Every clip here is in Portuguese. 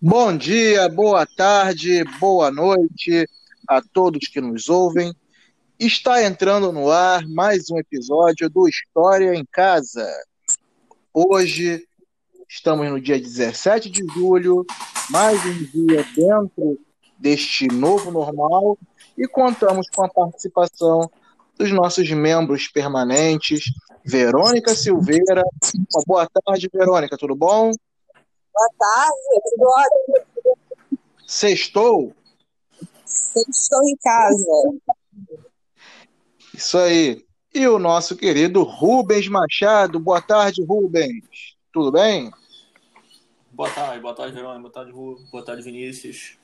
Bom dia, boa tarde, boa noite a todos que nos ouvem. Está entrando no ar mais um episódio do História em Casa. Hoje estamos no dia 17 de julho, mais um dia dentro deste novo normal e contamos com a participação dos nossos membros permanentes, Verônica Silveira. Uma boa tarde, Verônica, tudo bom? Boa tarde, tudo ótimo. Sextou? Sextou em casa. Isso aí. E o nosso querido Rubens Machado. Boa tarde, Rubens. Tudo bem? Boa tarde, boa tarde, Verônica. Boa tarde, Rubens. Boa tarde, Vinícius.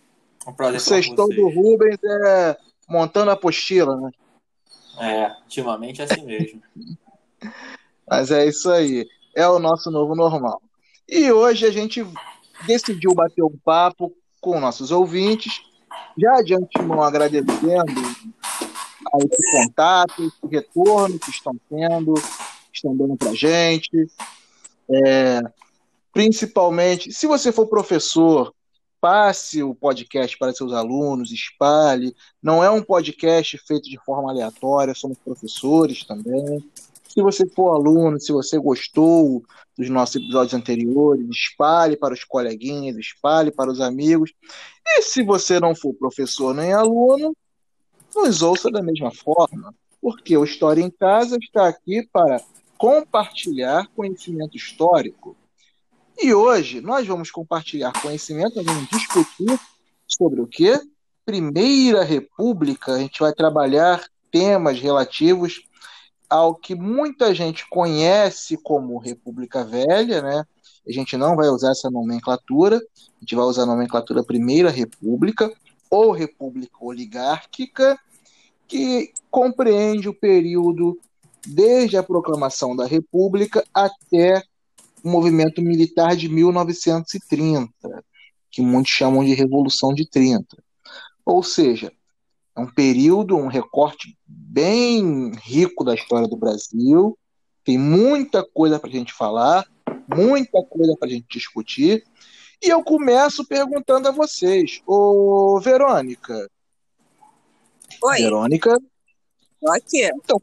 Um prazer o sextou do Rubens é montando a apostila, né? É, ultimamente é assim mesmo. Mas é isso aí. É o nosso novo normal. E hoje a gente decidiu bater um papo com nossos ouvintes, já de antemão agradecendo a esse contato, esse retorno que estão tendo, estão dando para a gente. É, principalmente, se você for professor, passe o podcast para seus alunos, espalhe. Não é um podcast feito de forma aleatória, somos professores também. Se você for aluno, se você gostou dos nossos episódios anteriores, espalhe para os coleguinhas, espalhe para os amigos. E se você não for professor nem aluno, nos ouça da mesma forma, porque o História em Casa está aqui para compartilhar conhecimento histórico. E hoje nós vamos compartilhar conhecimento, vamos discutir sobre o que? Primeira República. A gente vai trabalhar temas relativos ao que muita gente conhece como República Velha, né? A gente não vai usar essa nomenclatura, a gente vai usar a nomenclatura Primeira República ou República Oligárquica, que compreende o período desde a proclamação da República até o movimento militar de 1930, que muitos chamam de Revolução de 30. Ou seja, é um período, um recorte bem rico da história do Brasil. Tem muita coisa para a gente falar, muita coisa para a gente discutir. E eu começo perguntando a vocês, ô Verônica. Oi. Verônica. Tô aqui. Então,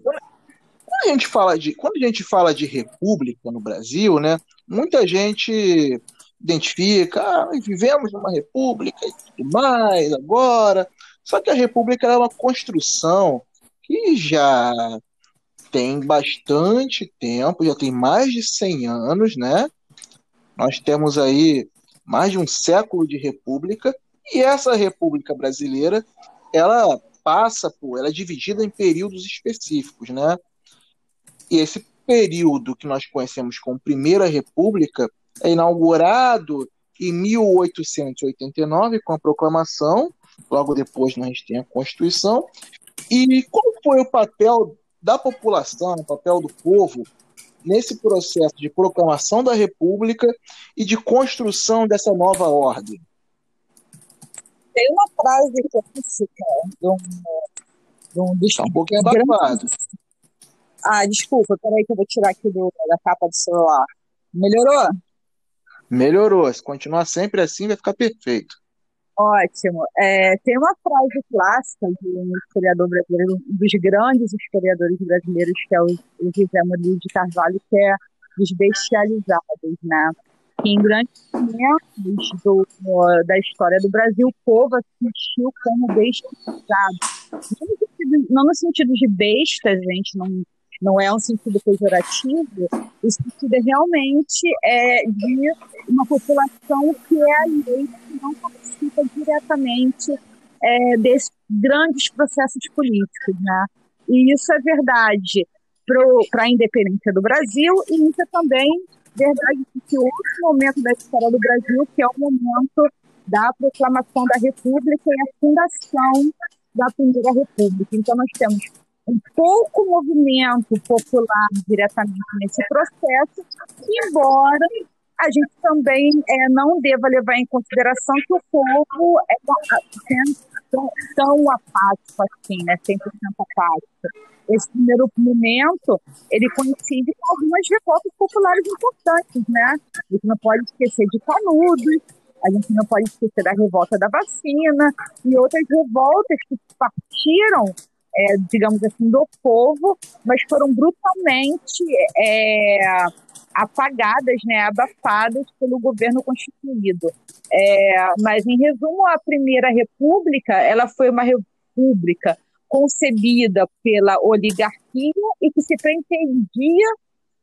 a gente fala de, quando a gente fala de república no Brasil, né, muita gente identifica, ah, vivemos numa república e tudo mais agora. Só que a república é uma construção que já tem bastante tempo, já tem mais de 100 anos, né? Nós temos aí mais de um século de república e essa república brasileira, ela passa por, ela é dividida em períodos específicos, né? E esse período que nós conhecemos como Primeira República é inaugurado em 1889 com a proclamação, logo depois nós temos a Constituição, e qual foi o papel da população, o papel do povo nesse processo de proclamação da República e de construção dessa nova ordem? Tem uma frase clássica de um, de um dos tá um pouquinho abafado. Ah, desculpa, peraí que eu vou tirar aqui do, da capa do celular. Melhorou? Melhorou. Se continuar sempre assim, vai ficar perfeito. Ótimo. É, tem uma frase clássica de um historiador brasileiro, um dos grandes historiadores brasileiros, que é o, o José Murilo de Carvalho, que é dos bestializados, né? Que em grandes momentos do, da história do Brasil, o povo assistiu como bestializado. Não no, sentido, não no sentido de bestas, gente, não, não é um sentido pejorativo, o sentido é realmente é, de uma população que é alheia, que não participa diretamente é, desses grandes processos políticos, né? E isso é verdade para a independência do Brasil e isso é também verdade que outro momento da história do Brasil, que é o momento da proclamação da República e a fundação da Primeira República. Então nós temos um pouco movimento popular diretamente nesse processo, embora a gente também é, não deva levar em consideração que o povo é tão, tão apático assim, né, 100% apático. esse primeiro momento, ele coincide com algumas revoltas populares importantes, né? A gente não pode esquecer de Canudos, a gente não pode esquecer da revolta da vacina e outras revoltas que partiram, é, digamos assim, do povo, mas foram brutalmente é, apagadas, né, abafadas pelo governo constituído. É, mas, em resumo, a Primeira República ela foi uma república concebida pela oligarquia e que se pretendia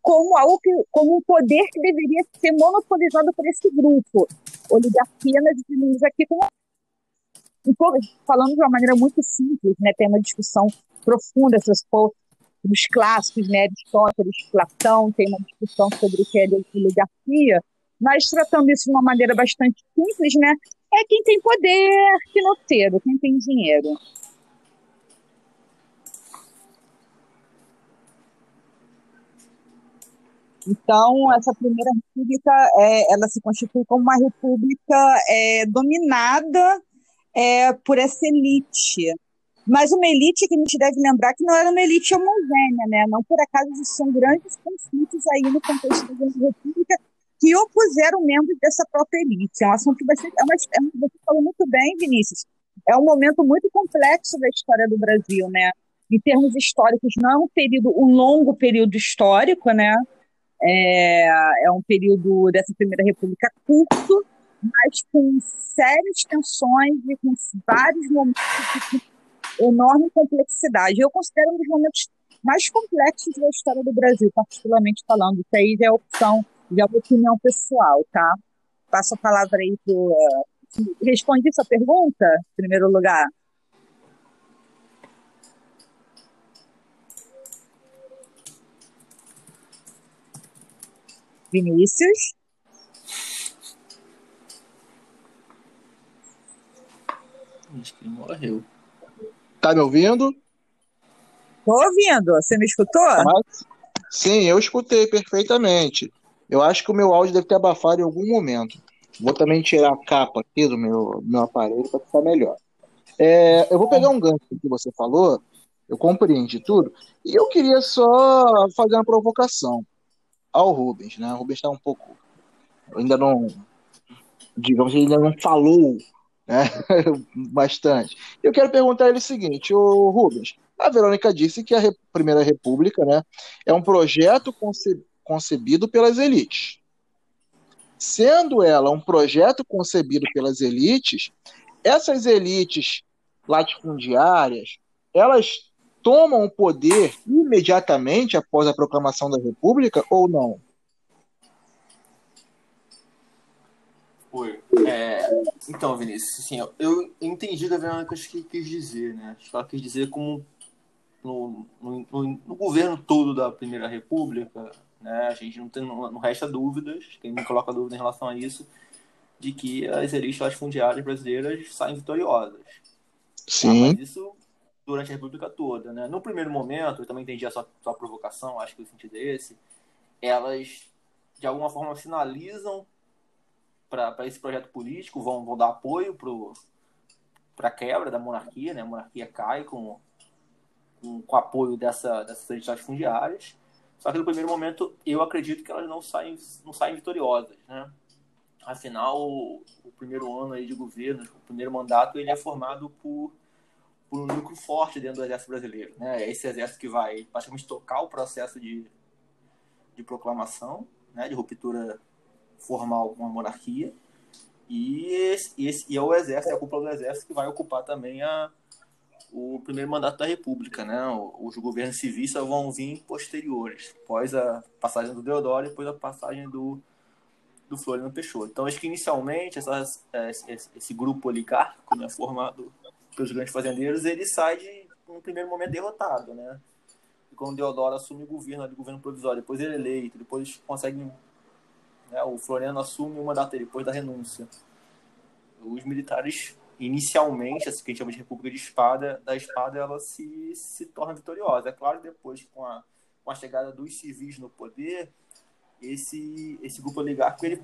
como algo que, como um poder que deveria ser monopolizado por esse grupo. Oligarquia nós definimos aqui como falando de uma maneira muito simples, né, tem uma discussão profunda essas dos clássicos, né, Aristóteles, Platão, tem uma discussão sobre o que é oligarquia, mas tratando isso de uma maneira bastante simples, né, é quem tem poder financeiro, quem tem dinheiro. Então, essa primeira república, é, ela se constitui como uma república é, dominada é, por essa elite. Mas uma elite que a gente deve lembrar que não era uma elite homogênea, né? Não por acaso existiam grandes conflitos aí no contexto da república que opuseram membros dessa própria elite. É um assunto bastante... É uma, é você falou muito bem, Vinícius. É um momento muito complexo da história do Brasil, né? Em termos históricos, não é um período, um longo período histórico, né? É, é um período dessa Primeira República curto, mas com sérias tensões e com vários momentos de enorme complexidade. Eu considero um dos momentos mais complexos da história do Brasil, particularmente falando. Isso aí já é opção, já é opinião pessoal, tá? Passo a palavra aí para. Respondi sua pergunta, em primeiro lugar? Vinícius. Acho que morreu. Tá me ouvindo? Tô ouvindo. Você me escutou? sim, eu escutei perfeitamente. Eu acho que o meu áudio deve ter abafado em algum momento. Vou também tirar a capa aqui do meu, meu aparelho para ficar melhor. É, eu vou pegar um gancho que você falou, eu compreendi tudo, e eu queria só fazer uma provocação ao Rubens, né? O Rubens está um pouco. Ainda não. Digamos que ainda não falou né? bastante. Eu quero perguntar a ele o seguinte: o Rubens, a Verônica disse que a Re Primeira República né, é um projeto conce concebido pelas elites. Sendo ela um projeto concebido pelas elites, essas elites latifundiárias, elas tomam o poder imediatamente após a proclamação da República ou não? Oi. É, então, Vinícius, assim, eu entendi da Verônica o que quis dizer, né? Acho que ela quis dizer como no, no, no, no, governo todo da Primeira República, né? A gente não tem, não, não resta dúvidas, quem me coloca dúvida em relação a isso, de que as elites fundiárias brasileiras saem vitoriosas. Sim. Ah, isso durante a República toda. Né? No primeiro momento, eu também entendi a sua, sua provocação, acho que o sentido é esse, elas de alguma forma sinalizam para esse projeto político, vão, vão dar apoio para a quebra da monarquia, né? a monarquia cai com, com, com apoio dessa, dessas entidades fundiárias, só que no primeiro momento eu acredito que elas não saem, não saem vitoriosas. Né? Afinal, o, o primeiro ano aí de governo, o primeiro mandato, ele é formado por por um núcleo forte dentro do exército brasileiro. Né? É esse exército que vai praticamente tocar o processo de, de proclamação, né? de ruptura formal com a monarquia. E, esse, esse, e é o exército, é a cúpula do exército que vai ocupar também a, o primeiro mandato da República. Né? Os governos civis só vão vir posteriores, após a passagem do Deodoro e depois a passagem do, do Floriano Peixoto. Então, acho que inicialmente essas, esse, esse grupo oligárquico né, formado pelos grandes fazendeiros, ele sai de, um primeiro momento, derrotado, né? E quando Deodoro assume o governo, o governo provisório, depois ele é eleito, depois consegue... Né, o Floriano assume mandato dele, depois da renúncia. Os militares, inicialmente, assim que a gente chama de República de Espada, da Espada, ela se, se torna vitoriosa. É claro, depois, com a, com a chegada dos civis no poder, esse, esse grupo oligárquico ele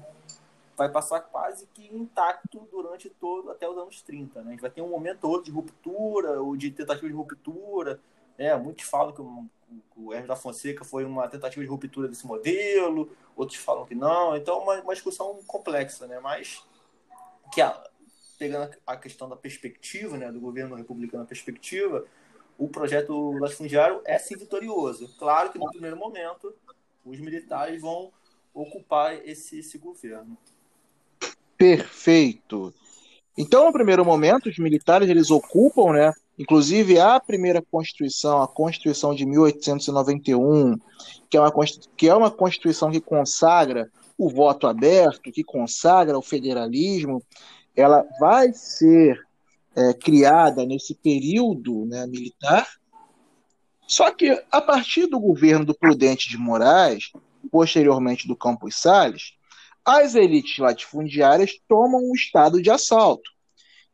vai passar quase que intacto durante todo até os anos 30. Né? A gente vai ter um momento ou de ruptura, ou de tentativa de ruptura, É, muitos falam que o, Hermes da Fonseca foi uma tentativa de ruptura desse modelo, outros falam que não. Então, uma, uma discussão complexa, né? Mas que a, pegando a questão da perspectiva, né, do governo republicano na perspectiva, o projeto latifundiário é sim vitorioso. Claro que no primeiro momento os militares vão ocupar esse, esse governo. Perfeito. Então, no primeiro momento, os militares eles ocupam, né? Inclusive a primeira Constituição, a Constituição de 1891, que é uma, que é uma Constituição que consagra o voto aberto, que consagra o federalismo, ela vai ser é, criada nesse período né, militar. Só que a partir do governo do Prudente de Moraes, posteriormente do Campos Salles, as elites latifundiárias tomam o estado de assalto.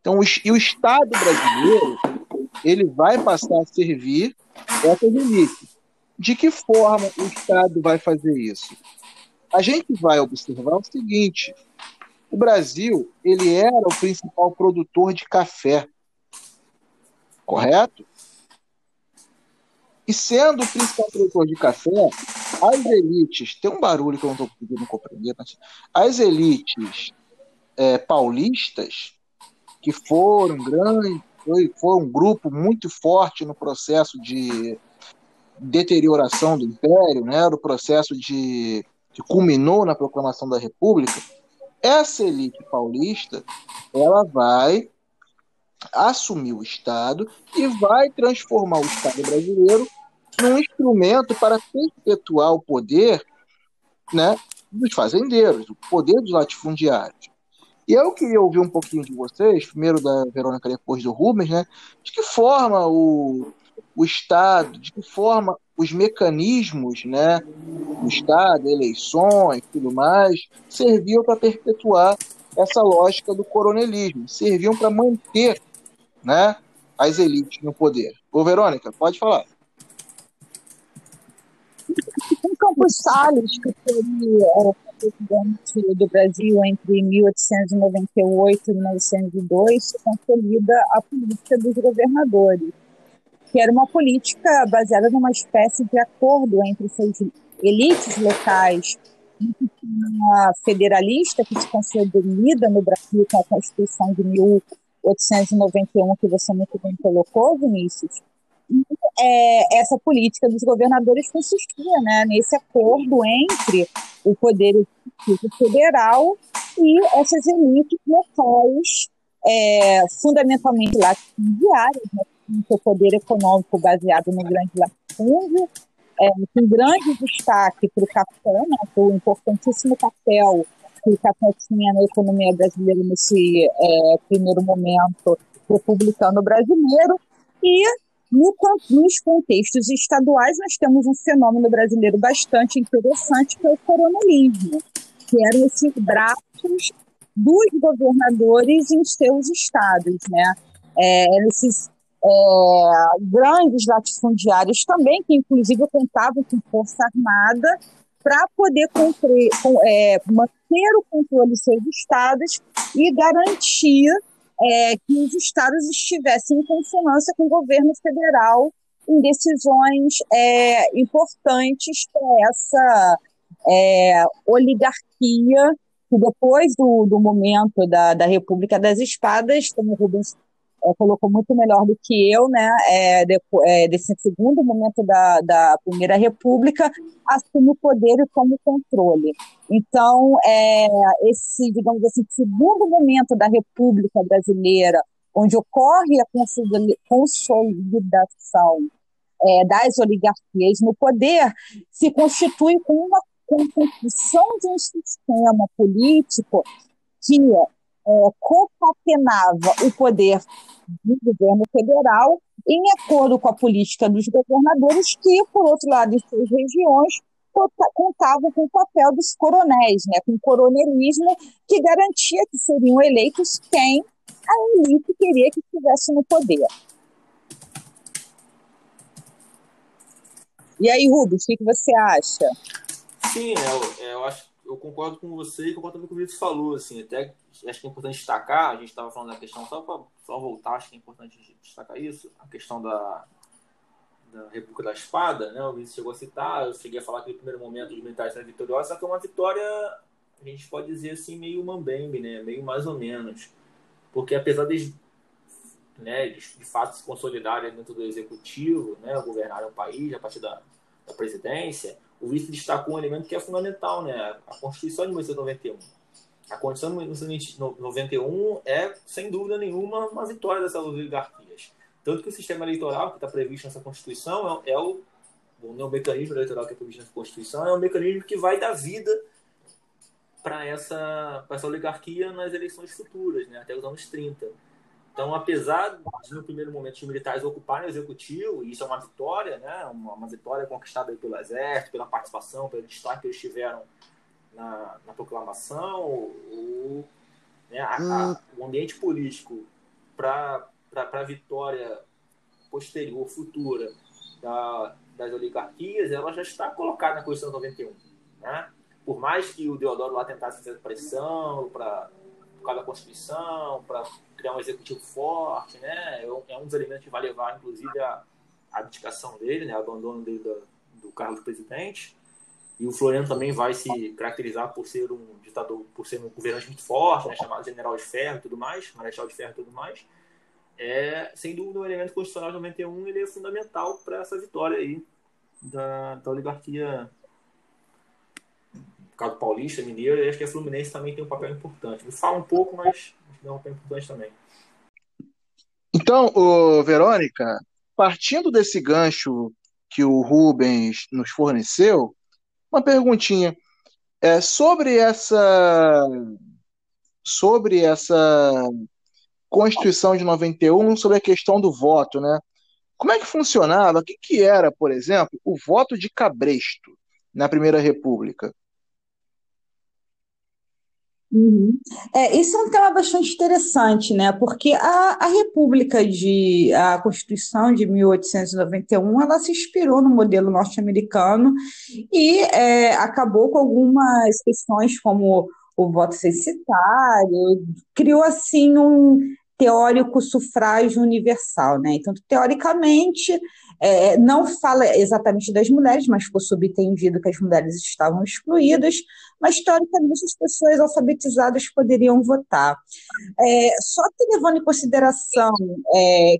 Então, e o Estado brasileiro ele vai passar a servir essas elites. De que forma o Estado vai fazer isso? A gente vai observar o seguinte: o Brasil ele era o principal produtor de café, correto? E sendo o principal produtor de café, as elites, tem um barulho que eu não estou conseguindo compreender, mas as elites é, paulistas, que foram grandes, foi, foi um grupo muito forte no processo de deterioração do império, né, do processo de que culminou na proclamação da República, essa elite paulista ela vai assumir o Estado e vai transformar o Estado brasileiro num instrumento para perpetuar o poder né, dos fazendeiros, o poder dos latifundiários. E eu queria ouvir um pouquinho de vocês, primeiro da Verônica, depois do Rubens, né, de que forma o, o Estado, de que forma os mecanismos né, do Estado, eleições tudo mais, serviam para perpetuar essa lógica do coronelismo, serviam para manter né, as elites no poder. Ô, Verônica, pode falar. Em Campos Salles, que foi do Brasil entre 1898 e 1902, se consolida a política dos governadores que era uma política baseada numa espécie de acordo entre suas elites locais uma federalista que se consolida no Brasil com a Constituição de 1891, que você muito bem colocou, Vinícius. E, é, essa política dos governadores consistia né, nesse acordo entre o poder federal e essas elites locais, é, fundamentalmente latifundiárias, né, com seu poder econômico baseado no grande latifúndio, é, com grande destaque para o café, né, o importantíssimo papel que o café tinha na economia brasileira nesse é, primeiro momento republicano brasileiro, e no, nos contextos estaduais nós temos um fenômeno brasileiro bastante interessante, que é o coronelismo, que eram esses braços dos governadores em seus estados, né? É, esses é, grandes latifundiários também, que inclusive contavam com força armada, para poder cumprir, é, manter o controle dos seus estados e garantir é, que os estados estivessem em consonância com o governo federal em decisões é, importantes para essa é, oligarquia que depois do, do momento da, da República das Espadas, como Rubens colocou muito melhor do que eu, né, é, de, é, desse segundo momento da, da Primeira República, assume o poder e toma o controle. Então, é, esse, digamos assim, segundo momento da República Brasileira, onde ocorre a consolidação é, das oligarquias no poder, se constitui como uma construção de um sistema político que é, concatenava o poder do governo federal em acordo com a política dos governadores, que, por outro lado, em suas regiões, contavam com o papel dos coronéis, né, com o coronelismo, que garantia que seriam eleitos quem a elite queria que estivesse no poder. E aí, Rubens, o que você acha? Sim, eu, eu acho eu concordo com você e concordo também com o que você falou, assim, até acho que é importante destacar, a gente estava falando da questão, só para só voltar, acho que é importante destacar isso, a questão da, da República da Espada, né? O Vinícius chegou a citar, eu cheguei a falar que no primeiro momento os militares são vitoriosos, só que é uma vitória, a gente pode dizer assim, meio mambembe, né? Meio mais ou menos. Porque apesar de, né, de, de fato se consolidarem dentro do executivo, né? Governarem o país a partir da, da presidência, o vice destacou um elemento que é fundamental, né? A Constituição de 1991. A Constituição de 1991 é, sem dúvida nenhuma, uma vitória dessas oligarquias. Tanto que o sistema eleitoral que está previsto nessa Constituição é, é o, é o mecanismo eleitoral que é previsto nessa Constituição, é um mecanismo que vai dar vida para essa, essa oligarquia nas eleições futuras, né, até os anos 30. Então, apesar de, no primeiro momento, os militares ocuparem o executivo, e isso é uma vitória, né, uma, uma vitória conquistada pelo exército, pela participação, pelo destaque que eles tiveram na, na proclamação, o, né, a, a, o ambiente político para a vitória posterior, futura da, das oligarquias, ela já está colocada na Constituição 91. Né? Por mais que o Deodoro lá tentasse fazer pressão para por causa da Constituição, para criar um executivo forte, né? É, um dos elementos que vai levar, inclusive, a, abdicação dele, né? O abandono dele do cargo de presidente. E o Floriano também vai se caracterizar por ser um ditador, por ser um governante muito forte, né? chamado General de Ferro e tudo mais, Marechal de Ferro e tudo mais. É, sem dúvida, o elemento constitucional de 91 ele é fundamental para essa vitória aí da, da oligarquia caso paulista, mineiro, e acho que a Fluminense também tem um papel importante. Me fala um pouco, mas tem um papel importante também. Então, o Verônica, partindo desse gancho que o Rubens nos forneceu, uma perguntinha é sobre essa sobre essa Constituição de 91, sobre a questão do voto, né? Como é que funcionava? O que, que era, por exemplo, o voto de cabresto na Primeira República? Uhum. É, isso é um tema bastante interessante, né? Porque a, a República de a Constituição de 1891 ela se inspirou no modelo norte-americano e é, acabou com algumas questões como o voto censitário, criou assim um teórico sufrágio universal, né? Então, teoricamente, é, não fala exatamente das mulheres, mas ficou subentendido que as mulheres estavam excluídas, mas teoricamente as pessoas alfabetizadas poderiam votar. É, só que levando em consideração é,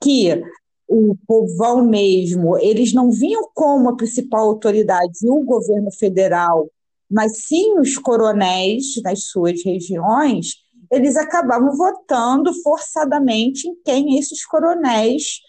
que o povão mesmo, eles não vinham como a principal autoridade o governo federal, mas sim os coronéis nas suas regiões, eles acabavam votando forçadamente em quem esses coronéis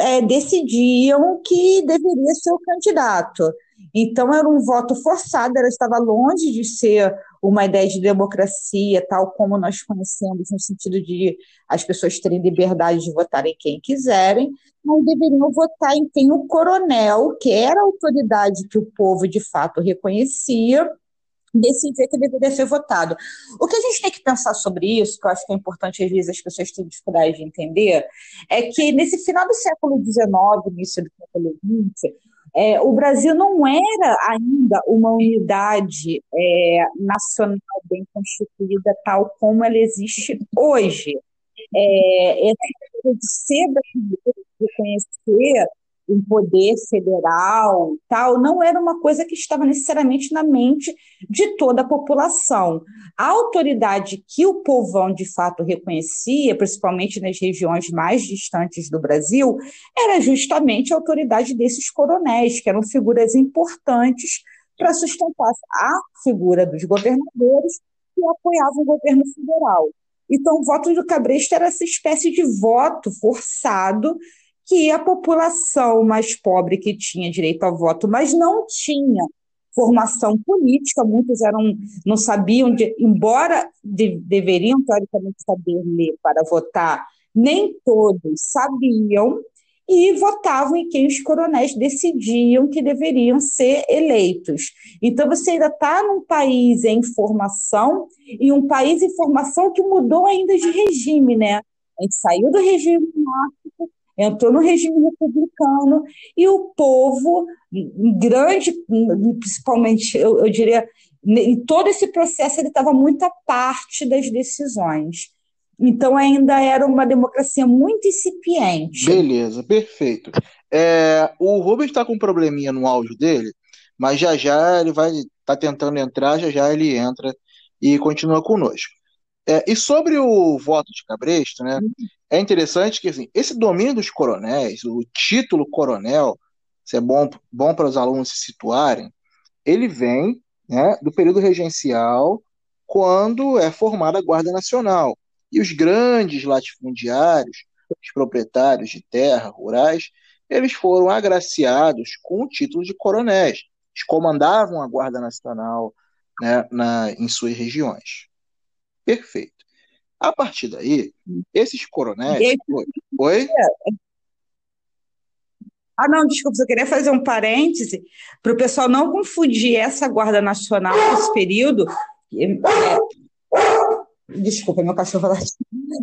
é, decidiam que deveria ser o candidato. Então, era um voto forçado, ela estava longe de ser uma ideia de democracia, tal como nós conhecemos, no sentido de as pessoas terem liberdade de votar em quem quiserem, mas deveriam votar em quem o coronel, que era a autoridade que o povo de fato reconhecia, decidir que deveria ser votado. O que a gente tem que pensar sobre isso, que eu acho que é importante, às vezes as pessoas têm dificuldade de entender, é que nesse final do século XIX, início do século XX, é, o Brasil não era ainda uma unidade é, nacional bem constituída, tal como ela existe hoje. É, essa coisa de ser brasileiro, reconhecer um poder federal, tal, não era uma coisa que estava necessariamente na mente de toda a população. A autoridade que o povão de fato reconhecia, principalmente nas regiões mais distantes do Brasil, era justamente a autoridade desses coronéis, que eram figuras importantes para sustentar a figura dos governadores que apoiavam o governo federal. Então, o voto do Cabresto era essa espécie de voto forçado que a população mais pobre que tinha direito ao voto, mas não tinha formação política, muitos eram não sabiam, de, embora de, deveriam teoricamente saber ler para votar, nem todos sabiam e votavam em quem os coronéis decidiam que deveriam ser eleitos. Então você ainda está num país em formação e um país em formação que mudou ainda de regime, né? A gente saiu do regime monárquico entrou no regime republicano e o povo, grande, principalmente, eu, eu diria, em todo esse processo, ele estava muito à parte das decisões. Então, ainda era uma democracia muito incipiente. Beleza, perfeito. É, o Rubens está com um probleminha no áudio dele, mas já já ele vai tá tentando entrar, já já ele entra e continua conosco. É, e sobre o voto de Cabresto, né? É interessante que assim, esse domínio dos coronéis, o título coronel, isso é bom, bom para os alunos se situarem, ele vem né, do período regencial, quando é formada a Guarda Nacional. E os grandes latifundiários, os proprietários de terra rurais, eles foram agraciados com o título de coronéis. Eles comandavam a Guarda Nacional né, na, em suas regiões. Perfeito. A partir daí, esses coronéis. Esse... Oi? Ah, não, desculpa, eu queria fazer um parêntese para o pessoal não confundir essa Guarda Nacional esse período. É, desculpa, meu cachorro lá.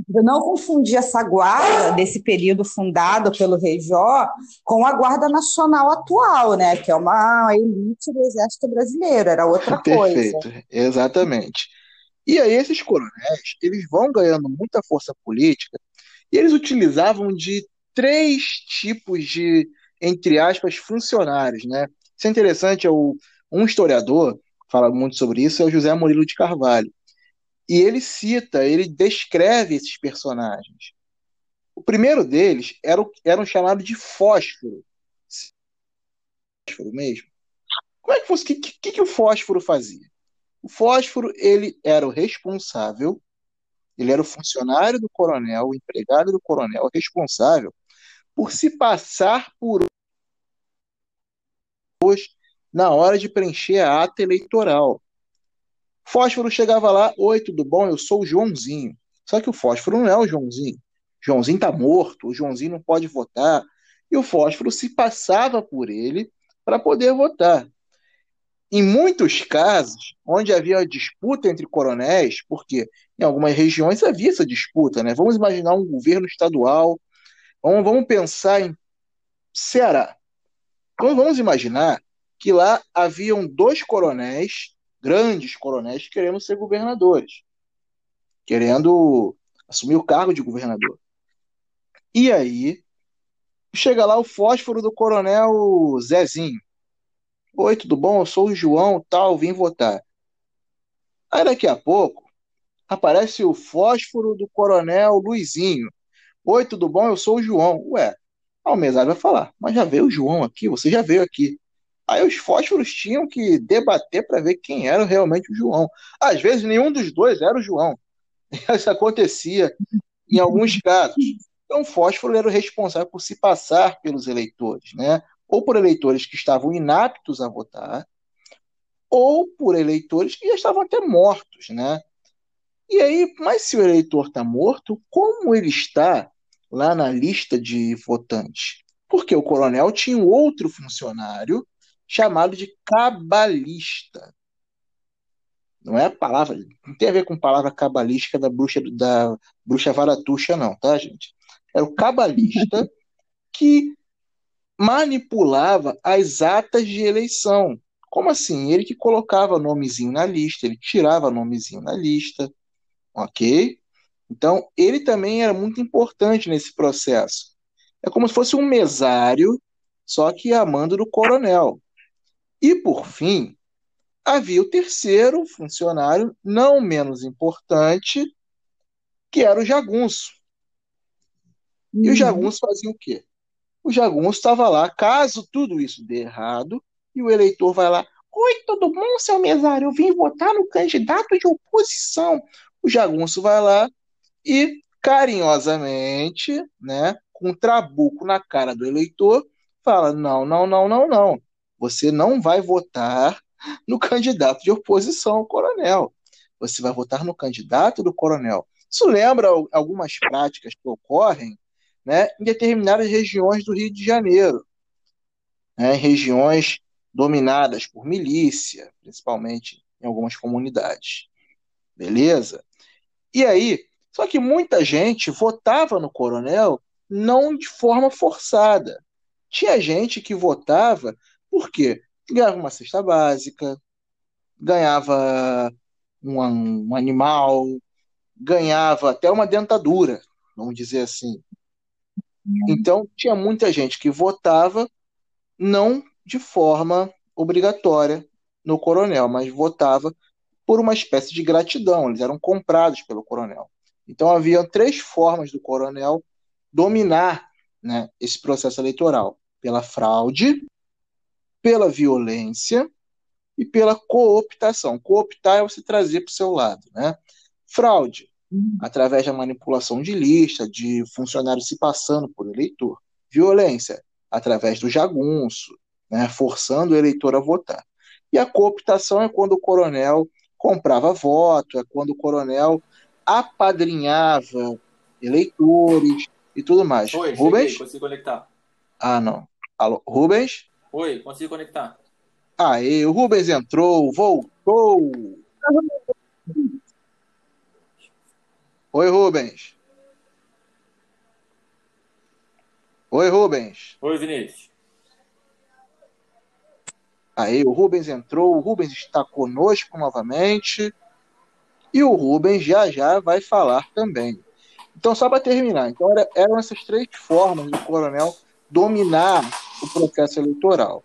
Não confundir essa guarda desse período fundado pelo Rei Jó com a Guarda Nacional atual, né? Que é uma elite do Exército Brasileiro, era outra coisa. Perfeito, exatamente. E aí esses coronéis, eles vão ganhando muita força política e eles utilizavam de três tipos de, entre aspas, funcionários, né? Isso é interessante, é o, um historiador fala muito sobre isso, é o José Murilo de Carvalho. E ele cita, ele descreve esses personagens. O primeiro deles era, o, era um chamado de fósforo. Fósforo mesmo. Como é que fosse? O que, que, que o fósforo fazia? O fósforo, ele era o responsável, ele era o funcionário do coronel, o empregado do coronel, responsável por se passar por na hora de preencher a ata eleitoral. Fósforo chegava lá, oi, tudo bom? Eu sou o Joãozinho. Só que o Fósforo não é o Joãozinho. O Joãozinho está morto, o Joãozinho não pode votar. E o Fósforo se passava por ele para poder votar. Em muitos casos, onde havia disputa entre coronéis, porque em algumas regiões havia essa disputa, né? Vamos imaginar um governo estadual, vamos, vamos pensar em Ceará. Então vamos imaginar que lá haviam dois coronéis grandes coronéis querendo ser governadores, querendo assumir o cargo de governador. E aí, chega lá o fósforo do coronel Zezinho. Oi, tudo bom? Eu sou o João, tal, vim votar. Aí daqui a pouco aparece o fósforo do coronel Luizinho. Oi, tudo bom? Eu sou o João. Ué, o mesário vai falar, mas já veio o João aqui, você já veio aqui. Aí os fósforos tinham que debater para ver quem era realmente o João. Às vezes nenhum dos dois era o João. Isso acontecia em alguns casos. Então o fósforo era o responsável por se passar pelos eleitores, né? Ou por eleitores que estavam inaptos a votar, ou por eleitores que já estavam até mortos, né? E aí, mas se o eleitor está morto, como ele está lá na lista de votantes? Porque o coronel tinha um outro funcionário chamado de cabalista. Não é a palavra, não tem a ver com a palavra cabalística da bruxa da bruxa varatuxa não, tá, gente? Era o cabalista que manipulava as atas de eleição. Como assim? Ele que colocava nomezinho na lista, ele tirava nomezinho na lista, ok? Então, ele também era muito importante nesse processo. É como se fosse um mesário, só que a mando do coronel. E, por fim, havia o terceiro funcionário, não menos importante, que era o jagunço. E o uhum. jagunço fazia o quê? O jagunço estava lá, caso tudo isso dê errado, e o eleitor vai lá, Oi, tudo bom, seu mesário? Eu vim votar no candidato de oposição. O jagunço vai lá e, carinhosamente, né, com um trabuco na cara do eleitor, fala: não, não, não, não, não. Você não vai votar no candidato de oposição ao coronel. Você vai votar no candidato do coronel. Isso lembra algumas práticas que ocorrem né, em determinadas regiões do Rio de Janeiro, né, regiões dominadas por milícia, principalmente em algumas comunidades. Beleza? E aí, só que muita gente votava no coronel não de forma forçada. Tinha gente que votava por quê? Ganhava uma cesta básica, ganhava um, um animal, ganhava até uma dentadura, vamos dizer assim. Então, tinha muita gente que votava não de forma obrigatória no coronel, mas votava por uma espécie de gratidão, eles eram comprados pelo coronel. Então, havia três formas do coronel dominar né, esse processo eleitoral: pela fraude, pela violência e pela cooptação. Cooptar é você trazer para o seu lado. Né? Fraude, através da manipulação de lista, de funcionários se passando por eleitor. Violência, através do jagunço, né, forçando o eleitor a votar. E a cooptação é quando o coronel comprava voto, é quando o coronel apadrinhava eleitores e tudo mais. Oi, Rubens? cheguei, consegui conectar. Ah, não. Alô, Rubens? Oi, consegui conectar. Aí, o Rubens entrou, voltou. Oi, Rubens. Oi, Rubens. Oi, Vinícius. Aí, o Rubens entrou, o Rubens está conosco novamente. E o Rubens já já vai falar também. Então, só para terminar, então era, eram essas três formas do coronel dominar o processo eleitoral.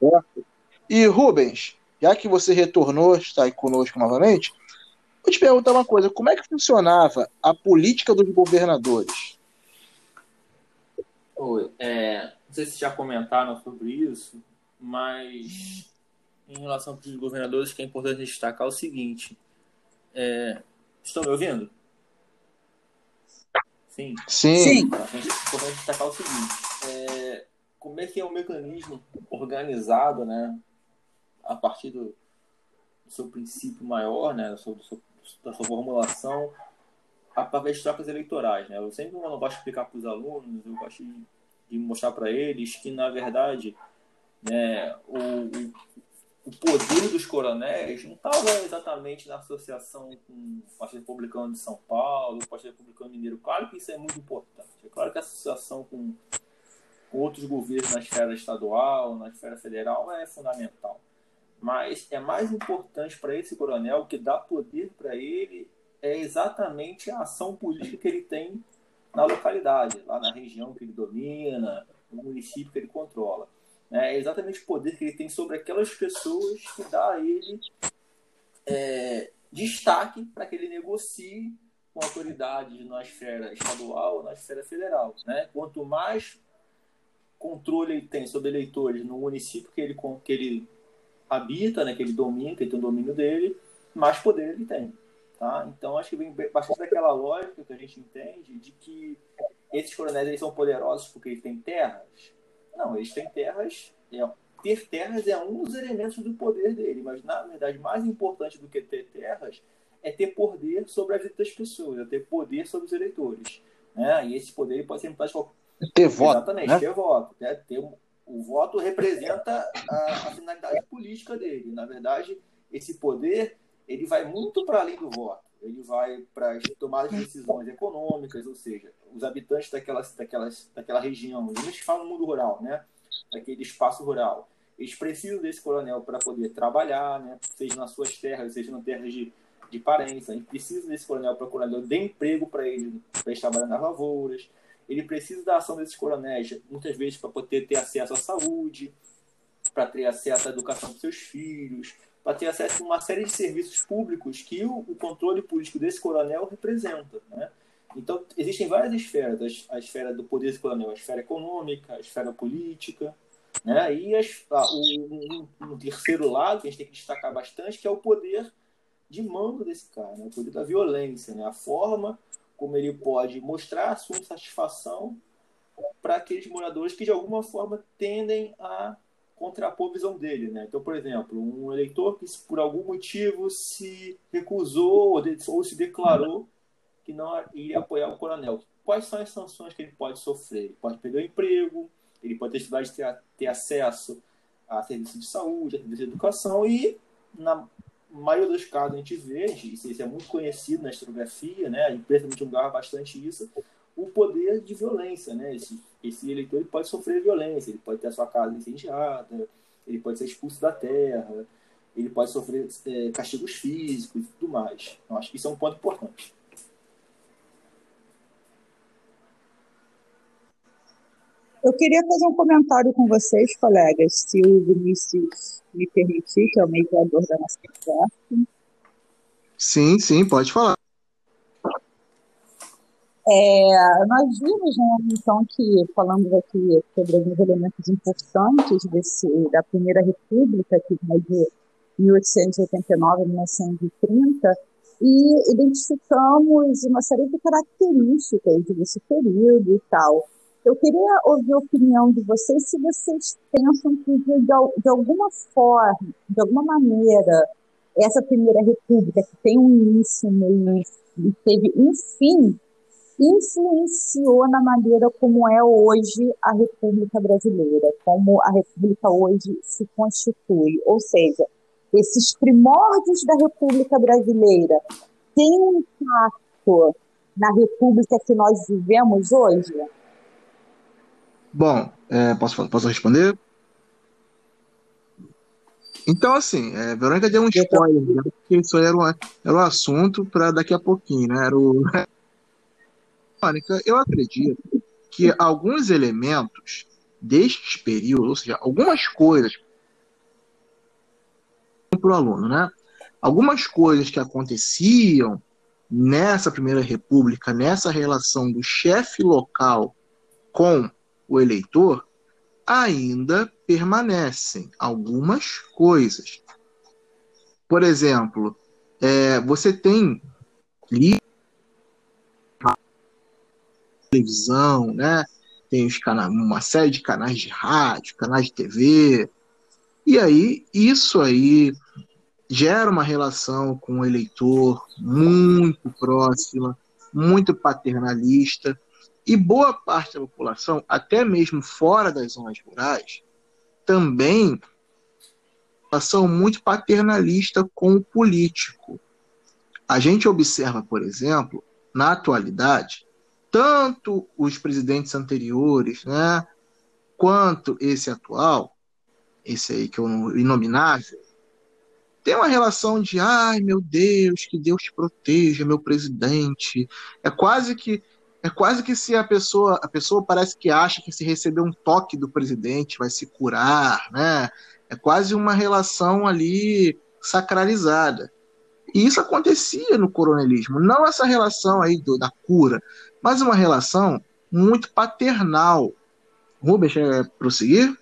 Certo? E Rubens, já que você retornou, está aí conosco novamente, vou te perguntar uma coisa: como é que funcionava a política dos governadores? Oi, é, não sei se já comentaram sobre isso, mas em relação aos governadores, que é importante destacar o seguinte: é, estão me ouvindo? Sim. Sim. Sim. É importante destacar o seguinte: é, como é que é o mecanismo organizado, né, a partir do, do seu princípio maior, né, do seu, do seu, da sua formulação, através de trocas eleitorais, né? Eu sempre não gosto de explicar para os alunos, eu gosto de, de mostrar para eles que, na verdade, né, o, o, poder dos coronéis não estava exatamente na associação com o Partido Republicano de São Paulo, o Partido Republicano Mineiro. Claro que isso é muito importante. É claro que a associação com, com outros governos na esfera estadual, na esfera federal, é fundamental. Mas é mais importante para esse coronel, que dá poder para ele, é exatamente a ação política que ele tem na localidade, lá na região que ele domina, no município que ele controla. É exatamente o poder que ele tem sobre aquelas pessoas que dá a ele é, destaque para que ele negocie com autoridades na esfera estadual ou na esfera federal. Né? Quanto mais controle ele tem sobre eleitores no município que ele, que ele habita, né, que ele domina, que ele tem o domínio dele, mais poder ele tem. Tá? Então, acho que vem bastante daquela lógica que a gente entende de que esses coronéis eles são poderosos porque eles têm terras. Não, eles têm terras. É, ter terras é um dos elementos do poder dele, mas na verdade, mais importante do que ter terras é ter poder sobre a vida das pessoas, é ter poder sobre os eleitores. Né? E esse poder pode ser muito ter voto. Exatamente, né? ter voto. Né? Ter, o voto representa a, a finalidade política dele. Na verdade, esse poder ele vai muito para além do voto. Ele vai para as tomadas de decisões econômicas, ou seja, os habitantes daquelas, daquelas, daquela região, a gente fala no mundo rural, né? daquele espaço rural, eles precisam desse coronel para poder trabalhar, né? seja nas suas terras, seja nas terras de, de parentes. A gente precisa desse coronel para coronel dar emprego para ele, para eles trabalhar nas lavouras. Ele precisa da ação desses coronéis, muitas vezes, para poder ter acesso à saúde, para ter acesso à educação dos seus filhos, para ter acesso a uma série de serviços públicos que o, o controle político desse coronel representa. Né? Então, existem várias esferas, a esfera do poder desse coronel, a esfera econômica, a esfera política, né? e as, a, o, um, um, terceiro lado que a gente tem que destacar bastante, que é o poder de mando desse cara, né? o poder da violência, né? a forma como ele pode mostrar sua insatisfação para aqueles moradores que, de alguma forma, tendem a contrapor a visão dele. Né? Então, por exemplo, um eleitor que, por algum motivo, se recusou ou se declarou que não iria apoiar o coronel. Quais são as sanções que ele pode sofrer? Ele pode perder o emprego, ele pode ter dificuldade de ter, ter acesso a serviços de saúde, a serviços de educação e, na maioria dos casos, a gente vê, isso, isso é muito conhecido na historiografia, né? a imprensa divulgava bastante isso, o poder de violência, né? Esse, esse eleitor ele pode sofrer violência, ele pode ter a sua casa incendiada, ele pode ser expulso da terra, ele pode sofrer é, castigos físicos e tudo mais. Eu acho que isso é um ponto importante. Eu queria fazer um comentário com vocês, colegas, se o Vinícius me permitir, que é o mediador da nossa conversa. Sim, sim, pode falar. É, nós vimos, né, então, que falamos aqui sobre alguns elementos importantes desse, da Primeira República, que vai de 1889 a 1930, e identificamos uma série de características desse período e tal. Eu queria ouvir a opinião de vocês se vocês pensam que, de, de alguma forma, de alguma maneira, essa Primeira República, que tem um início, meio e teve um fim, influenciou na maneira como é hoje a República Brasileira, como a República hoje se constitui. Ou seja, esses primórdios da República Brasileira têm um impacto na República que nós vivemos hoje? Bom, é, posso, posso responder? Então, assim, é, Verônica deu um spoiler, né, porque isso era, um, era um assunto para daqui a pouquinho, né? Era o eu acredito que alguns elementos destes períodos, ou seja, algumas coisas para o aluno, né? Algumas coisas que aconteciam nessa primeira república, nessa relação do chefe local com o eleitor, ainda permanecem algumas coisas. Por exemplo, é, você tem televisão, né? Tem os canais, uma série de canais de rádio, canais de TV. E aí, isso aí gera uma relação com o eleitor muito próxima, muito paternalista, e boa parte da população, até mesmo fora das zonas rurais, também são muito paternalista com o político. A gente observa, por exemplo, na atualidade, tanto os presidentes anteriores, né, quanto esse atual, esse aí que é o inominável, tem uma relação de ai meu Deus, que Deus te proteja, meu presidente. É quase que é quase que se a pessoa a pessoa parece que acha que se receber um toque do presidente vai se curar, né? É quase uma relação ali sacralizada. E isso acontecia no coronelismo, não essa relação aí do, da cura, mas uma relação muito paternal. Rubens, quer prosseguir?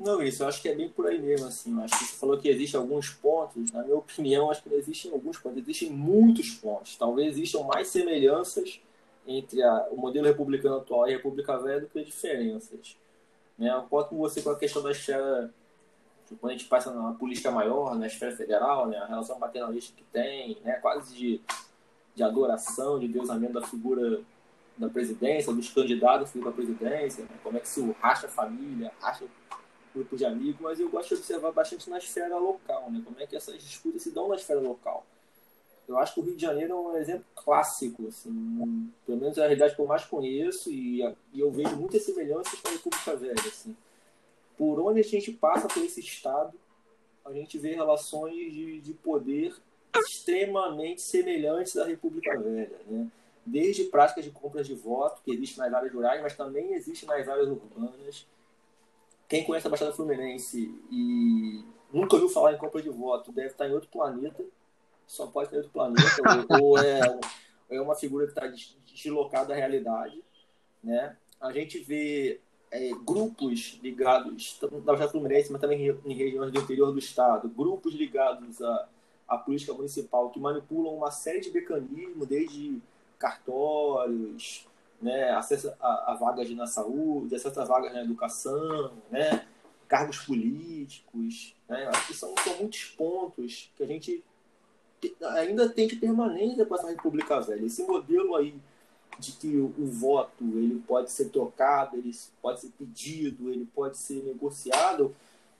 Não, isso, eu acho que é bem por aí mesmo, assim. Acho que você falou que existem alguns pontos, na minha opinião, acho que não existem alguns pontos, existem muitos pontos. Talvez existam mais semelhanças entre a, o modelo republicano atual e a República Velha do que diferenças. Né? Eu conto com você com a questão da esfera, quando a gente passa na política maior, na esfera federal, né? a relação paternalista que tem, né? quase de de adoração, de deusamento da figura da presidência, dos candidatos à presidência, né? como é que se racha a família, racha grupo de amigos, mas eu gosto de observar bastante na esfera local, né? como é que essas disputas se dão na esfera local. Eu acho que o Rio de Janeiro é um exemplo clássico, assim, pelo menos é a realidade que eu mais conheço e, e eu vejo muitas semelhanças com a República Velha. Assim. Por onde a gente passa por esse estado, a gente vê relações de, de poder extremamente semelhantes à República Velha, né? Desde práticas de compras de voto, que existem nas áreas rurais, mas também existem nas áreas urbanas. Quem conhece a Baixada Fluminense e nunca ouviu falar em compra de voto deve estar em outro planeta, só pode estar em outro planeta, ou, ou é, é uma figura que está deslocada da realidade. Né? A gente vê é, grupos ligados, tanto na Baixada Fluminense, mas também em regiões do interior do estado, grupos ligados a política municipal que manipulam uma série de mecanismos, desde cartórios, né, acesso a, a vagas na saúde, acesso a vagas na educação, né, cargos políticos. Né, acho que são, são muitos pontos que a gente ainda tem de permanência para essa República Velha. Esse modelo aí de que o, o, voto ele pode ser trocado, ele pode ser pedido, ele pode ser negociado,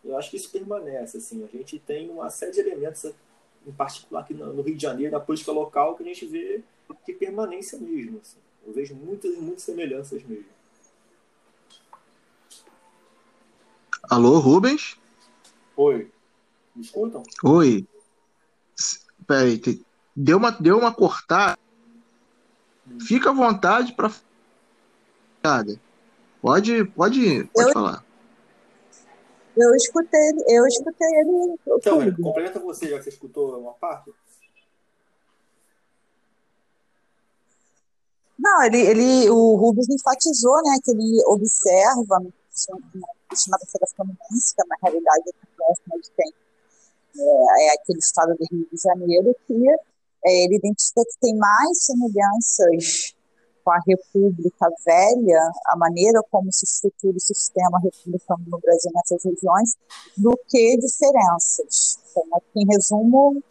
eu acho que isso permanece. Assim, a gente tem uma série de elementos em particular aqui no Rio de Janeiro, na política local, que a gente vê de permanência mesmo. Assim. Eu vejo muitas e muitas semelhanças mesmo. Alô, Rubens? Oi. Me escutam? Oi. Peraí, deu uma, deu uma cortada. Hum. Fica à vontade para. Pode, pode, pode eu, falar. Eu escutei, eu escutei ele. Então, complementa você, já que você escutou uma parte. Não, ele, ele, o Rubens enfatizou, né, que ele observa chamada Federação Fluminense, que é uma realidade de tem é, é, aquele estado do Rio de Janeiro, que é, ele identifica que tem mais semelhanças com a República Velha, a maneira como se estrutura o sistema republicano no Brasil nessas regiões, do que diferenças. Então, em resumo,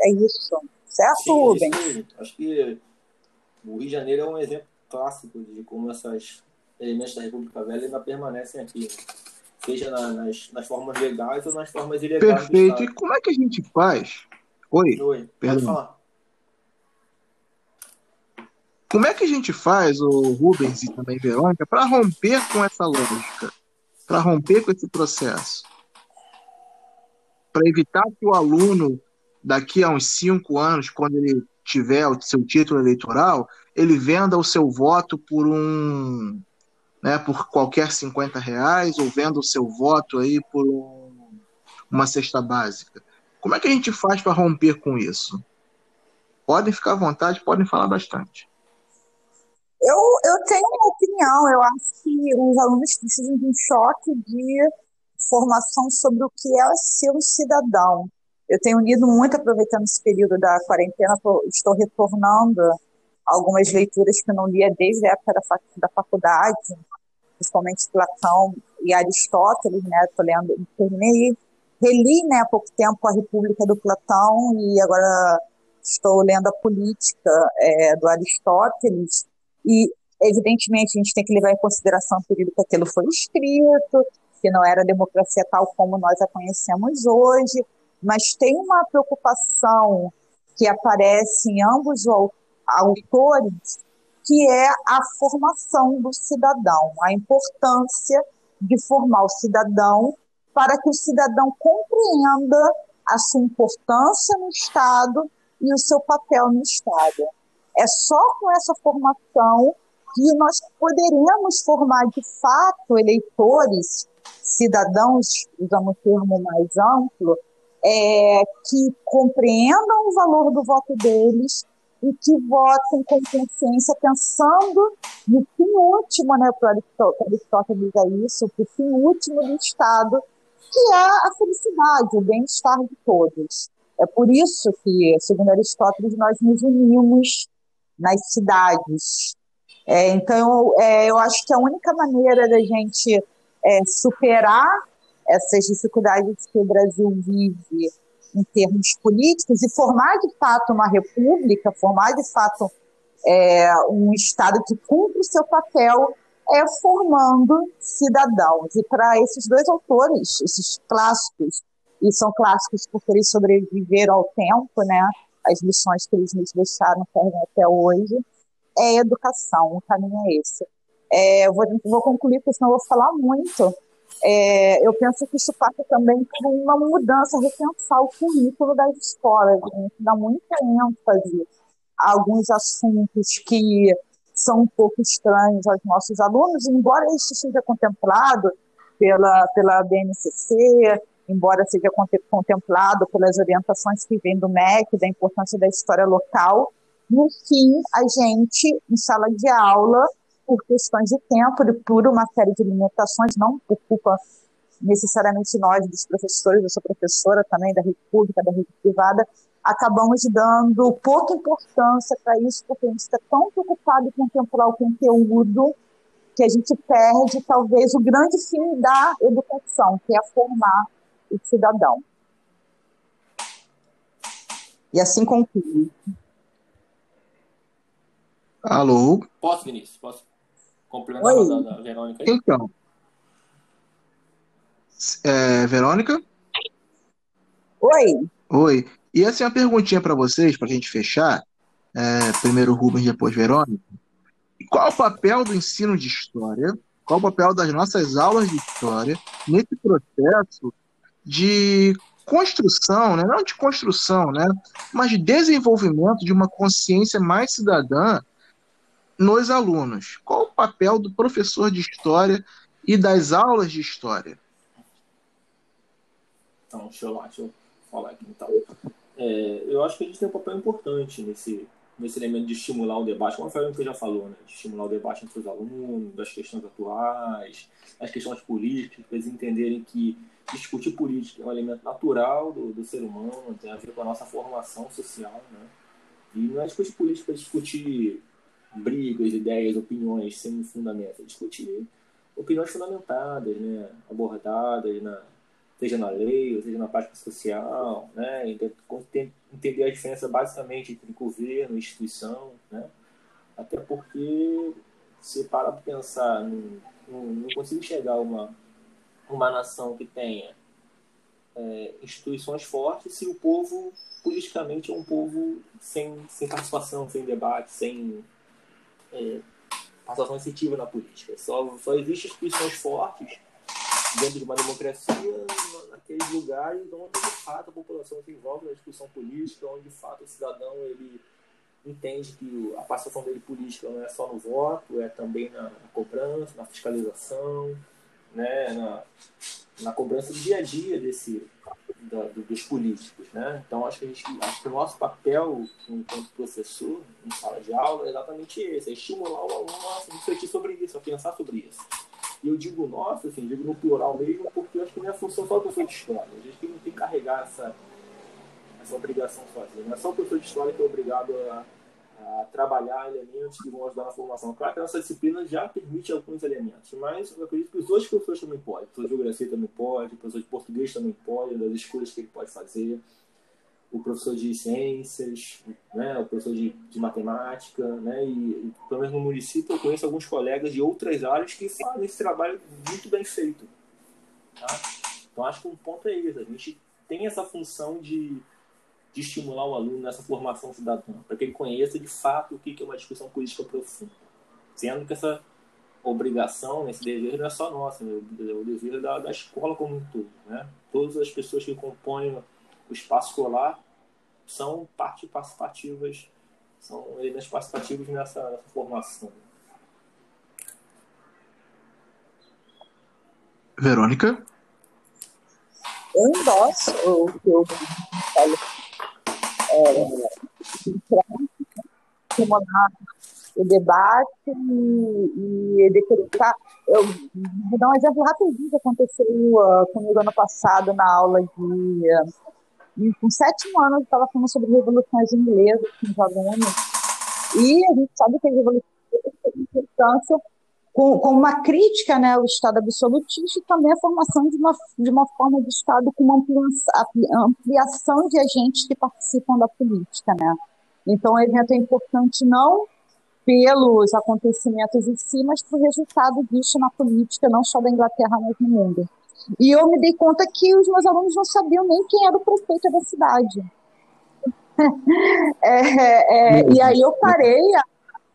é isso. Certo, Sim, Rubens? Acho que o Rio de Janeiro é um exemplo clássico de como esses elementos da República Velha ainda permanecem aqui. Né? Seja na, nas, nas formas legais ou nas formas ilegais. Perfeito. E como é que a gente faz? Oi. Oi. Pode falar. Como é que a gente faz, o Rubens e também Verônica, para romper com essa lógica? Para romper com esse processo? Para evitar que o aluno, daqui a uns cinco anos, quando ele tiver o seu título eleitoral, ele venda o seu voto por um. Né, por qualquer 50 reais, ou venda o seu voto aí por um, uma cesta básica. Como é que a gente faz para romper com isso? Podem ficar à vontade, podem falar bastante. Eu, eu tenho uma opinião, eu acho que os alunos precisam de um choque de formação sobre o que é ser um cidadão. Eu tenho lido muito, aproveitando esse período da quarentena, estou retornando algumas leituras que eu não lia desde a época da, da faculdade, principalmente Platão e Aristóteles, né? Estou lendo, terminei, reli né, há pouco tempo a República do Platão e agora estou lendo a Política é, do Aristóteles e, evidentemente, a gente tem que levar em consideração o período que aquilo foi escrito, que não era a democracia tal como nós a conhecemos hoje, mas tem uma preocupação que aparece em ambos os autores, que é a formação do cidadão, a importância de formar o cidadão para que o cidadão compreenda a sua importância no Estado e o seu papel no Estado. É só com essa formação que nós poderemos formar de fato eleitores, cidadãos, usamos um termo mais amplo, é, que compreendam o valor do voto deles e que votem com consciência, pensando no fim último, né, para Aristóteles é isso, o fim último do Estado, que é a felicidade, o bem-estar de todos. É por isso que, segundo Aristóteles, nós nos unimos nas cidades. É, então, é, eu acho que a única maneira da gente é, superar essas dificuldades que o Brasil vive em termos políticos e formar de fato uma república, formar de fato é, um Estado que cumpre o seu papel, é formando cidadãos. E para esses dois autores, esses clássicos, e são clássicos porque eles sobreviveram ao tempo, né? as lições que eles nos deixaram servem até hoje, é educação, o caminho é esse. É, eu vou, vou concluir, porque senão eu vou falar muito. É, eu penso que isso passa também por uma mudança, repensar o currículo das escolas. A gente dá muita ênfase a alguns assuntos que são um pouco estranhos aos nossos alunos, embora isso seja contemplado pela, pela BNCC, embora seja contemplado pelas orientações que vêm do MEC, da importância da história local, no fim, a gente, em sala de aula, por questões de tempo e por uma série de limitações, não por culpa necessariamente nós, dos professores, eu sou professora também da rede pública, da rede privada, acabamos dando pouca importância para isso, porque a gente está tão preocupado em contemplar o conteúdo que a gente perde, talvez, o grande fim da educação, que é formar o cidadão. E assim conclui. Alô? Posso, Vinícius? Posso complementar Oi. a da Verônica? Aí? Então. É, Verônica? Oi. Oi. E essa é uma perguntinha para vocês, para a gente fechar. É, primeiro Rubens, depois Verônica. Qual o papel do ensino de história? Qual o papel das nossas aulas de história nesse processo de construção, né? não de construção, né? mas de desenvolvimento de uma consciência mais cidadã nos alunos? Qual o papel do professor de história e das aulas de história? Então, deixa eu, lá, deixa eu falar aqui. Então, é, eu acho que a gente tem um papel importante nesse, nesse elemento de estimular o debate, como a Fernanda já falou, né? de estimular o debate entre os alunos, das questões atuais, das questões políticas, para eles entenderem que discutir política é um elemento natural do, do ser humano, tem a ver com a nossa formação social. Né? E não é discutir política para discutir brigas, ideias, opiniões sem fundamento, é discutir opiniões fundamentadas, né? abordadas na seja na lei, ou seja na prática social, né? entender a diferença basicamente entre governo e instituição, né? até porque se parar para pensar, não, não, não consigo enxergar uma, uma nação que tenha é, instituições fortes se o povo politicamente é um povo sem, sem participação, sem debate, sem é, participação efetiva na política. Só, só existem instituições fortes dentro de uma democracia, naqueles lugares onde de fato a população se envolve na discussão política, onde de fato o cidadão ele entende que a participação dele política não é só no voto, é também na, na cobrança, na fiscalização, né, na, na cobrança do dia a dia desse, da, dos políticos. Né? Então, acho que, gente, acho que o nosso papel enquanto professor em sala de aula é exatamente esse, é estimular o aluno a refletir sobre isso, a pensar sobre isso. E eu digo nossa, assim, digo no plural mesmo, porque eu acho que não é função só do professor de história. A gente tem que carregar essa, essa obrigação sozinho. Não é só o professor de história que é obrigado a, a trabalhar elementos que vão ajudar na formação. Claro que a nossa disciplina já permite alguns elementos, mas eu acredito que os outros professores também podem. O professor de geografia também pode, o professor de português também pode, das escolhas que ele pode fazer o professor de ciências, né, o professor de, de matemática, né, e, e pelo menos no município eu conheço alguns colegas de outras áreas que fazem esse trabalho muito bem feito. Tá? Então acho que um ponto é esse, a gente tem essa função de, de estimular o aluno nessa formação cidadã, para que ele conheça de fato o que é uma discussão política profunda. Sendo que essa obrigação, esse dever não é só nosso, né? é o dever da, da escola como um todo. Né? Todas as pessoas que compõem o espaço escolar são parte participativas, são elementos participativos nessa, nessa formação. Verônica? Eu endosso o que eu falo. É, estimular o debate e, e decretar. Eu vou dar um exemplo rapidinho que aconteceu uh, comigo ano passado na aula de uh, com sétimo ano, eu estava falando sobre revoluções inglesas com os alunos, e a gente sabe que a revolução tem importância com, com, uma crítica né, ao Estado absolutista e também a formação de uma, de uma forma de Estado com uma ampliação, ampliação de agentes que participam da política. Né? Então, o evento é importante não pelos acontecimentos em si, mas pelo resultado disso na política, não só da Inglaterra, mas no mundo. E eu me dei conta que os meus alunos não sabiam nem quem era o prefeito da cidade. é, é, e aí eu parei a,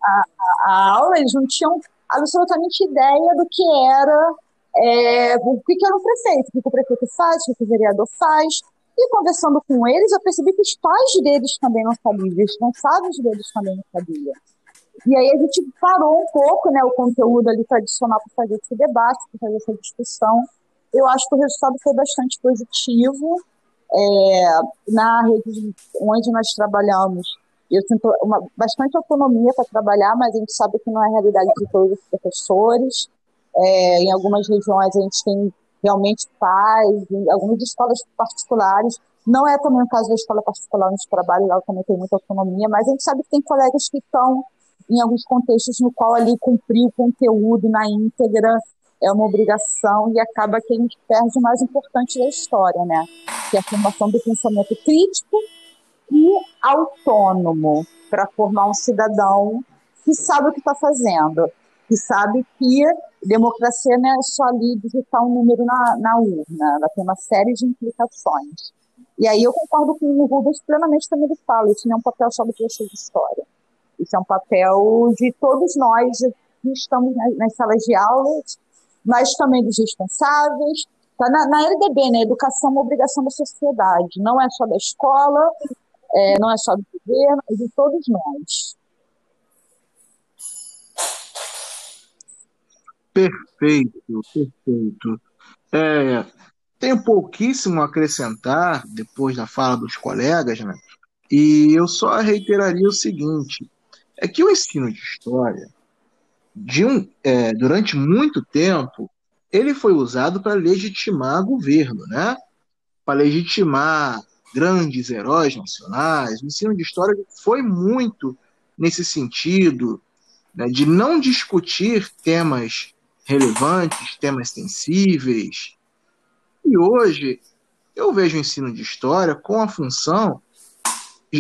a, a, aula, eles não tinham absolutamente ideia do que era é, o que, que era um prefeito, o que, que o prefeito faz, o que, que o vereador faz. E conversando com eles, eu percebi que os pais deles também não sabiam, os responsáveis deles também não sabiam. E aí a gente parou um pouco né, o conteúdo ali tradicional para fazer esse debate, para fazer essa discussão eu acho que o resultado foi bastante positivo. É, na rede onde nós trabalhamos, eu sinto uma, bastante autonomia para trabalhar, mas a gente sabe que não é a realidade de todos os professores. É, em algumas regiões a gente tem realmente pais, em algumas escolas particulares. Não é também o caso da escola particular onde trabalho, lá também tem muita autonomia, mas a gente sabe que tem colegas que estão em alguns contextos no qual ali cumprir o conteúdo na íntegra é uma obrigação e acaba que a gente perde o mais importante da história, né? Que é a formação do pensamento crítico e autônomo para formar um cidadão que sabe o que está fazendo, que sabe que democracia não é só ali digitar um número na, na urna, ela tem uma série de implicações. E aí eu concordo com o Rubens plenamente quando ele fala, isso não é um papel só do professor de história, isso é um papel de todos nós que estamos nas salas de aulas mas também dos responsáveis. Tá na, na LDB, né? Educação é uma obrigação da sociedade, não é só da escola, é, não é só do governo, é de todos nós. Perfeito, perfeito. É, tenho pouquíssimo a acrescentar depois da fala dos colegas, né? E eu só reiteraria o seguinte: é que o ensino de história, de um, é, durante muito tempo, ele foi usado para legitimar governo, né? Para legitimar grandes heróis nacionais. O ensino de história foi muito nesse sentido né, de não discutir temas relevantes, temas sensíveis. E hoje eu vejo o ensino de história com a função,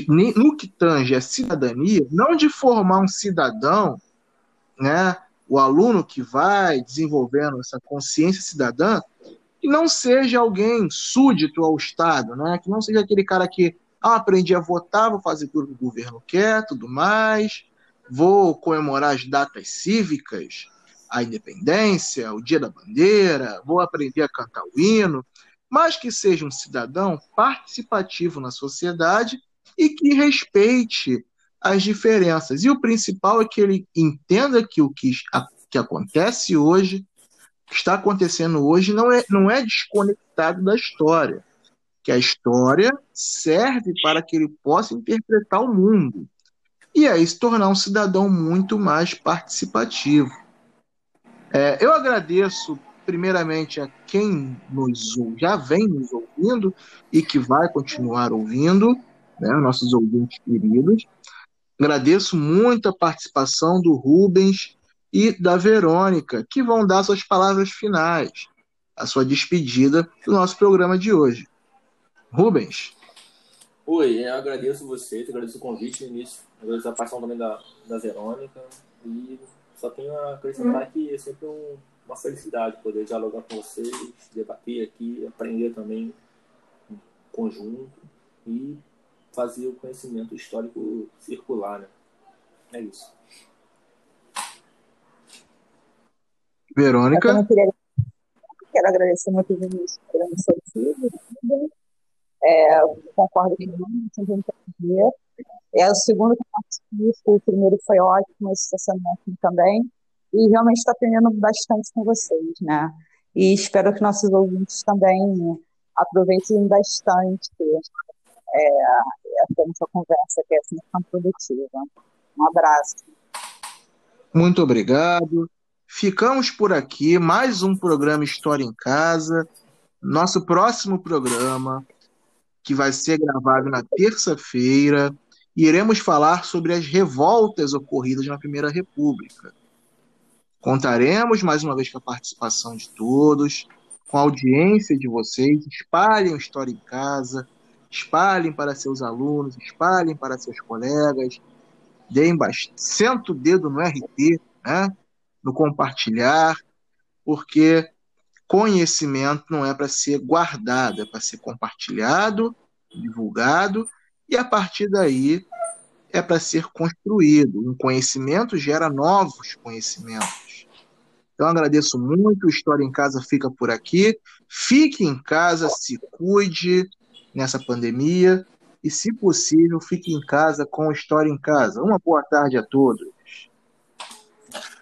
no que tange a cidadania, não de formar um cidadão, né, o aluno que vai desenvolvendo essa consciência cidadã, que não seja alguém súdito ao Estado, né? que não seja aquele cara que ah, aprendi a votar, vou fazer tudo que o governo quer, tudo mais, vou comemorar as datas cívicas, a independência, o dia da bandeira, vou aprender a cantar o hino, mas que seja um cidadão participativo na sociedade e que respeite as diferenças. E o principal é que ele entenda que o que, a, que acontece hoje, que está acontecendo hoje, não é, não é desconectado da história. Que a história serve para que ele possa interpretar o mundo. E aí se tornar um cidadão muito mais participativo. É, eu agradeço primeiramente a quem nos já vem nos ouvindo e que vai continuar ouvindo, né, nossos ouvintes queridos. Agradeço muito a participação do Rubens e da Verônica, que vão dar suas palavras finais, a sua despedida do nosso programa de hoje. Rubens. Oi, eu agradeço você, agradeço o convite no início, agradeço a participação também da, da Verônica e só tenho a acrescentar que é sempre um, uma felicidade poder dialogar com vocês, debater aqui, aprender também em conjunto e fazer o conhecimento histórico circular, né? É isso. Verônica? Eu queria, quero agradecer muito o Vinícius por iniciativa. É, concordo com o sempre prazer. É o segundo que eu participo, o primeiro foi ótimo, esse estacionamento também. E realmente estou aprendendo bastante com vocês, né? E espero que nossos ouvintes também aproveitem bastante é, essa nossa conversa, que é assim tão produtiva. Um abraço. Muito obrigado. Ficamos por aqui. Mais um programa História em Casa. Nosso próximo programa, que vai ser gravado na terça-feira, iremos falar sobre as revoltas ocorridas na Primeira República. Contaremos mais uma vez com a participação de todos, com a audiência de vocês. Espalhem História em Casa espalhem para seus alunos, espalhem para seus colegas, deem bastante, senta o dedo no RT, né? No compartilhar, porque conhecimento não é para ser guardado, é para ser compartilhado, divulgado, e a partir daí é para ser construído. Um conhecimento gera novos conhecimentos. Então agradeço muito, o História em Casa fica por aqui. Fique em casa, se cuide, nessa pandemia e, se possível, fique em casa com História em Casa. Uma boa tarde a todos.